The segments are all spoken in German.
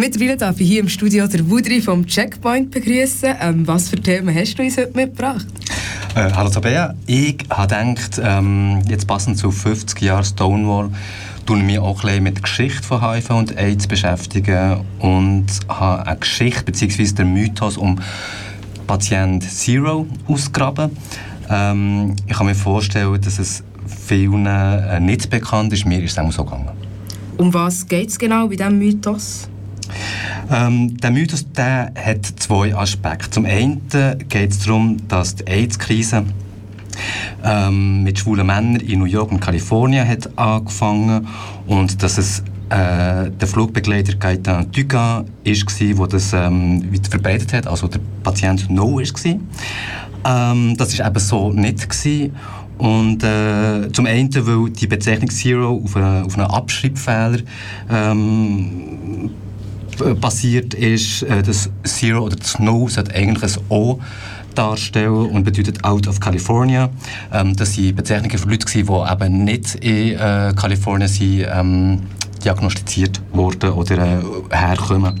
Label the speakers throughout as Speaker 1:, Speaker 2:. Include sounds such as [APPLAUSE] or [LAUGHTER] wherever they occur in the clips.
Speaker 1: Mittlerweile darf ich hier im Studio der Wudri vom Checkpoint begrüßen. Ähm, was für Themen hast du uns heute mitgebracht?
Speaker 2: Äh, hallo Tabea, ich habe gedacht, ähm, jetzt passend zu 50 Jahren Stonewall, tun mich auch ein mit der Geschichte von HIV und AIDS beschäftigen und habe eine Geschichte bzw. den Mythos um Patient Zero ausgraben. Ähm, ich kann mir vorstellen, dass es vielen äh, nicht bekannt ist. Mir ist es auch so gegangen.
Speaker 1: Um was geht es genau bei diesem Mythos?
Speaker 2: Ähm, der Mythos der hat zwei Aspekte. Zum einen geht es darum, dass die AIDS-Krise ähm, mit schwulen Männern in New York und Kalifornien hat angefangen und dass es äh, der Flugbegleiter Gaetan Dugas war, der das ähm, verbreitet hat, also der Patient No war. Ähm, das war eben so nicht. Gewesen. Und äh, zum einen, weil die Bezeichnung Zero auf, eine, auf einen Abschreibfehler ähm, basiert ist, äh, das Zero oder das No sollte eigentlich ein O darstellen und bedeutet Out of California. Ähm, das waren Bezeichnungen für Leute, die eben nicht in äh, Kalifornien sind, ähm, diagnostiziert wurden oder äh, herkommen.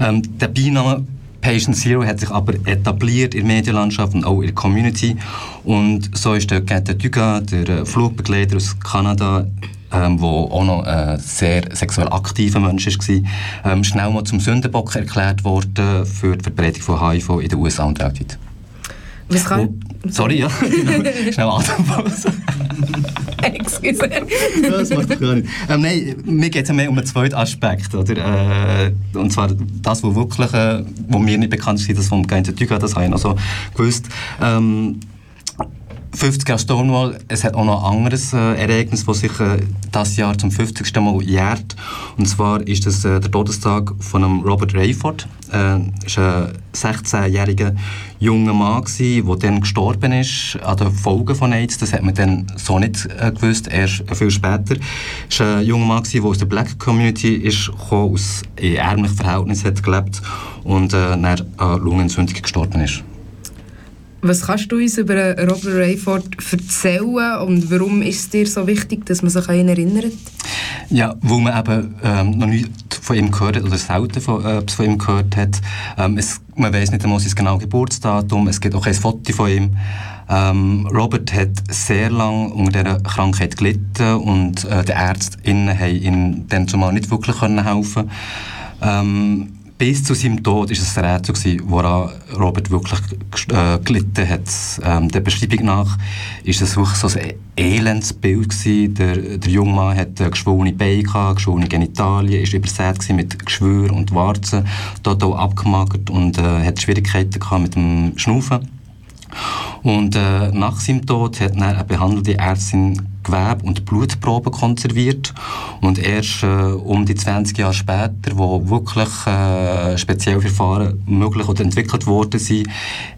Speaker 2: Ähm, der Beiname Patient Zero hat sich aber etabliert in der Medienlandschaft und auch in der Community. Und so ist der Gette Dugas, der äh, Flugbegleiter aus Kanada, ähm, wo auch noch ein sehr sexuell aktiver Mensch war, ähm, schnell mal zum Sündenbock erklärt worden für die Verbreitung von HIV in den USA und weltweit.
Speaker 1: Was kann...
Speaker 2: Oh, sorry, ja. [LAUGHS] [LAUGHS] Schnell Atempause.
Speaker 1: Excuse.
Speaker 2: das macht doch gar nicht. Ähm, nein, mir geht es mehr um einen zweiten Aspekt. Oder? Äh, und zwar das, was wirklich, äh, wo mir nicht bekannt ist, das vom Geinten Tüga, das habe ich noch so gewusst. Ähm, 50 Jahre Stonewall, es hat auch noch ein anderes äh, Ereignis, das sich äh, das Jahr zum 50. Mal jährt. Und zwar ist das äh, der Todestag von einem Robert Rayford. Er äh, war ein 16-jähriger junger Mann, der dann gestorben ist an den Folgen von AIDS. Das hat man dann so nicht äh, gewusst, erst viel später. Er war ein junger Mann, der aus der Black Community ist, aus ärmlichen Verhältnissen hat gelebt und äh, dann an Lungenentzündung gestorben ist.
Speaker 1: Was kannst du uns über Robert Rayford erzählen und warum ist es dir so wichtig, dass man sich an ihn erinnert?
Speaker 2: Ja, weil man eben ähm, noch nie von ihm gehört hat oder selten von, äh, von ihm gehört hat. Ähm, es, man weiß nicht einmal sein genau Geburtsdatum, es gibt auch kein Foto von ihm. Ähm, Robert hat sehr lange unter dieser Krankheit gelitten und äh, die Ärztinnen haben ihm dann zumal nicht wirklich helfen können. Ähm, bis zu seinem Tod war es ein Rätsel, woran Robert wirklich äh, gelitten hat. Ähm, der Beschreibung nach ist es wirklich so ein Elendsbild gewesen. Der, der junge Mann hatte geschwollene Beine, geschwollene Genitalien, war übersät mit Geschwür und Warzen, total abgemagert und äh, hatte Schwierigkeiten mit dem Schnaufen. Und äh, nach seinem Tod hat eine behandelte Ärztin Gewebe und Blutproben konserviert. Und erst äh, um die 20 Jahre später, wo wirklich äh, spezielle Verfahren möglich oder entwickelt worden sind,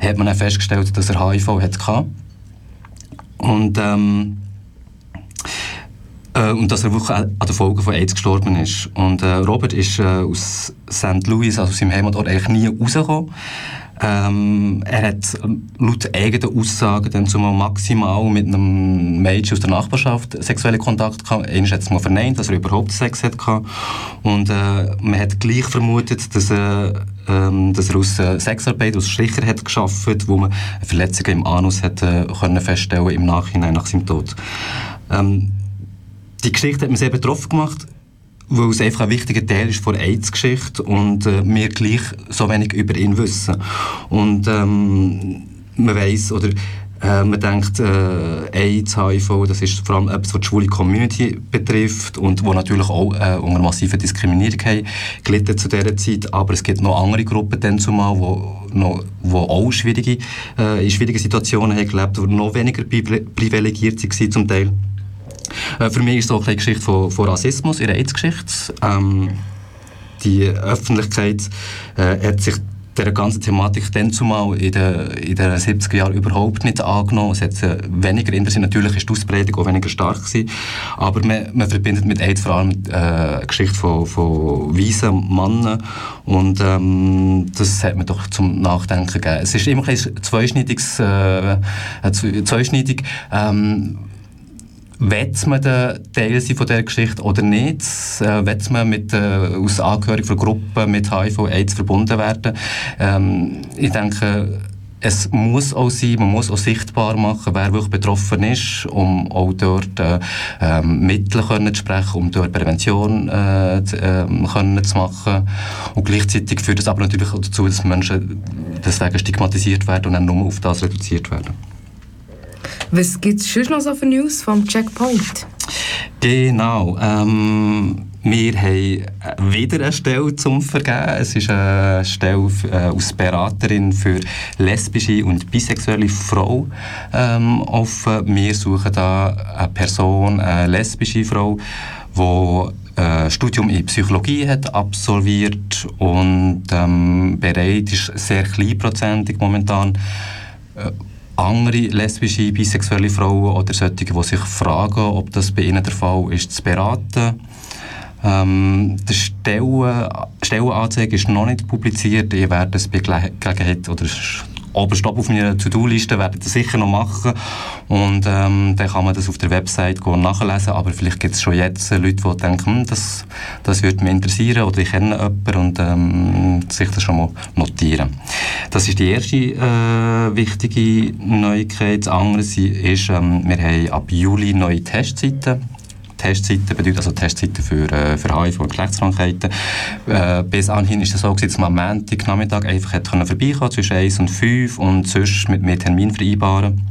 Speaker 2: hat man festgestellt, dass er HIV hatte. Und, ähm, äh, und dass er wirklich an den Folgen von AIDS gestorben ist. Und äh, Robert ist äh, aus St. Louis, also aus seinem Heimatort, eigentlich nie rausgekommen. Ähm, er hat laut eigenen Aussagen dann zumal maximal mit einem Mädchen aus der Nachbarschaft sexuelle Kontakt gehabt. Einer hat es mal verneint, dass er überhaupt Sex hatte. Und äh, man hat gleich vermutet, dass, äh, ähm, dass er aus äh, Sexarbeit, aus Stricher hat geschafft, wo man Verletzungen im Anus hat, äh, können feststellen im Nachhinein nach seinem Tod. Ähm, die Geschichte hat mich sehr betroffen gemacht weil es einfach ein wichtiger Teil ist von AIDS-Geschichte und äh, wir gleich so wenig über ihn wissen. Und ähm, man weiß oder äh, man denkt, äh, AIDS, HIV, das ist vor allem etwas, was die schwule Community betrifft und wo natürlich auch äh, unter massiver Diskriminierung haben, gelitten zu dieser Zeit. Aber es gibt noch andere Gruppen dann zumal, wo, wo auch schwierige, äh, in schwierigen Situationen haben gelebt, die noch weniger privilegiert waren zum Teil. Äh, für mich ist es auch eine Geschichte von, von Rassismus der AIDS-Geschichte. Ähm, die Öffentlichkeit äh, hat sich der ganzen Thematik dann zumal in den, in den 70er Jahren überhaupt nicht angenommen. Es hat äh, weniger interessiert. Natürlich ist die Ausbreitung auch weniger stark gewesen. Aber man, man verbindet mit AIDS vor allem äh, eine Geschichte von, von weißen Männern. Und ähm, das hat mir doch zum Nachdenken gegeben. Es ist immer ein zweischneidiges, äh, zweischneidig. Ähm, Will man der Teil von dieser Geschichte oder nicht? Äh, will man mit, äh, aus Angehörigen von Gruppen mit HIV-AIDS verbunden werden? Ähm, ich denke, es muss auch sein, man muss auch sichtbar machen, wer wirklich betroffen ist, um auch dort äh, ähm, Mittel können zu sprechen, um dort Prävention äh, zu, äh, können zu machen. Und gleichzeitig führt es aber natürlich auch dazu, dass Menschen deswegen stigmatisiert werden und dann nur auf das reduziert werden.
Speaker 1: Was gibt es sonst noch so für News vom Checkpoint?
Speaker 2: Genau. Ähm, wir haben wieder eine Stelle zum Vergeben. Es ist eine Stelle äh, als Beraterin für lesbische und bisexuelle Frauen ähm, offen. Wir suchen da eine Person, eine lesbische Frau, die ein Studium in Psychologie hat absolviert und ähm, bereit ist, sehr kleinprozentig momentan, äh, andere lesbische, bisexuelle Frauen oder solche, die sich fragen, ob das bei ihnen der Fall ist, zu beraten. Ähm, die Stellen, Stellenanzeige ist noch nicht publiziert. Ich werde es bei Gelegenheit oder oberst auf meiner To-Do-Liste werde ich das sicher noch machen und ähm, dann kann man das auf der Website nachlesen, aber vielleicht gibt es schon jetzt Leute, die denken, hm, das, das würde mich interessieren oder ich kenne jemanden und ähm, sich das schon mal notieren. Das ist die erste äh, wichtige Neuigkeit. Das andere ist, ähm, wir haben ab Juli neue Testzeiten Testzeiten bedeutet, also Testzeiten für, äh, für HIV und Geschlechtskrankheiten. Äh, bis anhin ist es so, dass man am Montag Nachmittag einfach hat können vorbeikommen zwischen 1 und 5 und sonst mit mehr Termin vereinbaren.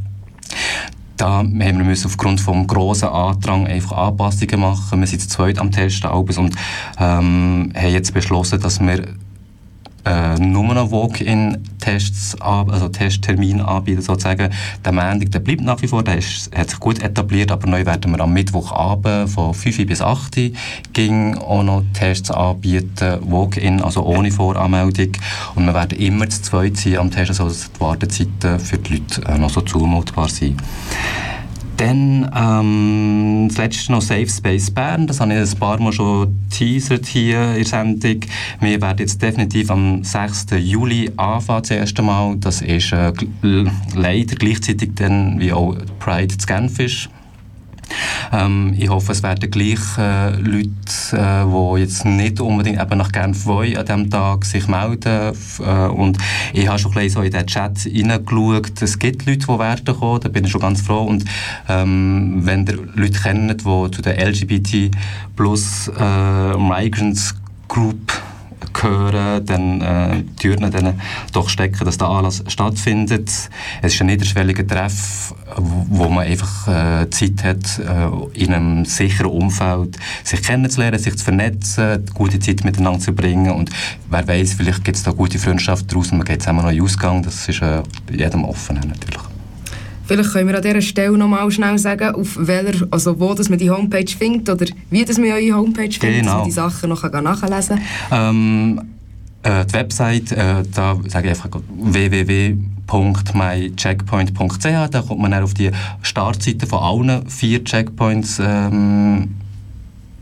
Speaker 2: Da haben wir aufgrund des grossen Andrang einfach Anpassungen machen. Wir sind zu zweit am Testen und ähm, haben jetzt beschlossen, dass wir äh, noch Walk-in-Tests, also Testtermine anbieten sozusagen. Der Montag, der bleibt nach wie vor, der ist, hat sich gut etabliert, aber neu werden wir am Mittwochabend von 5 bis 8 ging auch noch Tests anbieten, Walk-in, also ohne Voranmeldung. Und wir werden immer zu zweit sein am Testen, sodass die Wartezeiten für die Leute äh, noch so zumutbar sind. Dann ähm, das letzte noch Safe Space Bern. Das habe ich ein paar Mal schon teasert hier in der Sendung. Wir werden jetzt definitiv am 6. Juli anfangen, das erste Mal. Das ist äh, leider gleichzeitig dann wie auch Pride zu Genf ist. Ähm, ich hoffe, es werden gleich äh, Leute, äh, die jetzt nicht unbedingt eben nach Genf wollen, an diesem Tag sich melden. Äh, und ich habe schon ein so in den Chat hineingeschaut. Es gibt Leute, die werden kommen, da bin ich schon ganz froh. Und ähm, wenn ihr Leute kennt, die zu der LGBT plus äh, Migrants Group gehören, dann äh, Türen dann doch stecken, dass der Anlass stattfindet. Es ist ein niederschwelliger Treff, wo man einfach äh, Zeit hat, äh, in einem sicheren Umfeld sich kennenzulernen, sich zu vernetzen, gute Zeit miteinander zu bringen und wer weiß, vielleicht gibt es da gute Freundschaft daraus und man geht zusammen noch in Ausgang, das ist äh, jedem offen natürlich.
Speaker 1: Vielleicht können wir an dieser Stelle noch mal schnell sagen, auf welcher, also wo dass man die Homepage findet oder wie dass man eure Homepage findet, genau. dass man die Sachen noch nachlesen
Speaker 2: kann. Ähm, äh, die Website, äh, da sage ich einfach www.mycheckpoint.ch, da kommt man dann auf die Startseite von allen vier Checkpoints ähm,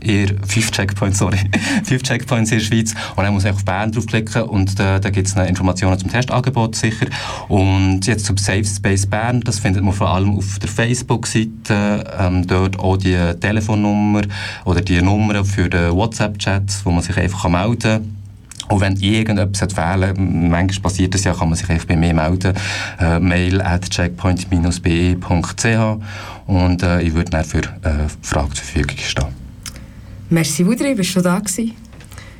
Speaker 2: ihr fünf Checkpoints, sorry, [LAUGHS] fünf Checkpoints in der Schweiz und dann muss ich auf Bern draufklicken und da, da gibt es Informationen zum Testangebot sicher und jetzt zum Safe Space Bern, das findet man vor allem auf der Facebook-Seite, ähm, dort auch die Telefonnummer oder die Nummer für den WhatsApp-Chat, wo man sich einfach melden kann. Und wenn irgendetwas fehlen manchmal passiert das ja, kann man sich einfach bei mir melden. Äh, mail at checkpoint-be.ch und äh, ich würde dann für äh, Fragen zur Verfügung stehen.
Speaker 1: Merci, Wudri, bist du da gewesen?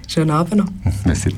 Speaker 1: Schönen Abend noch.
Speaker 2: Merci.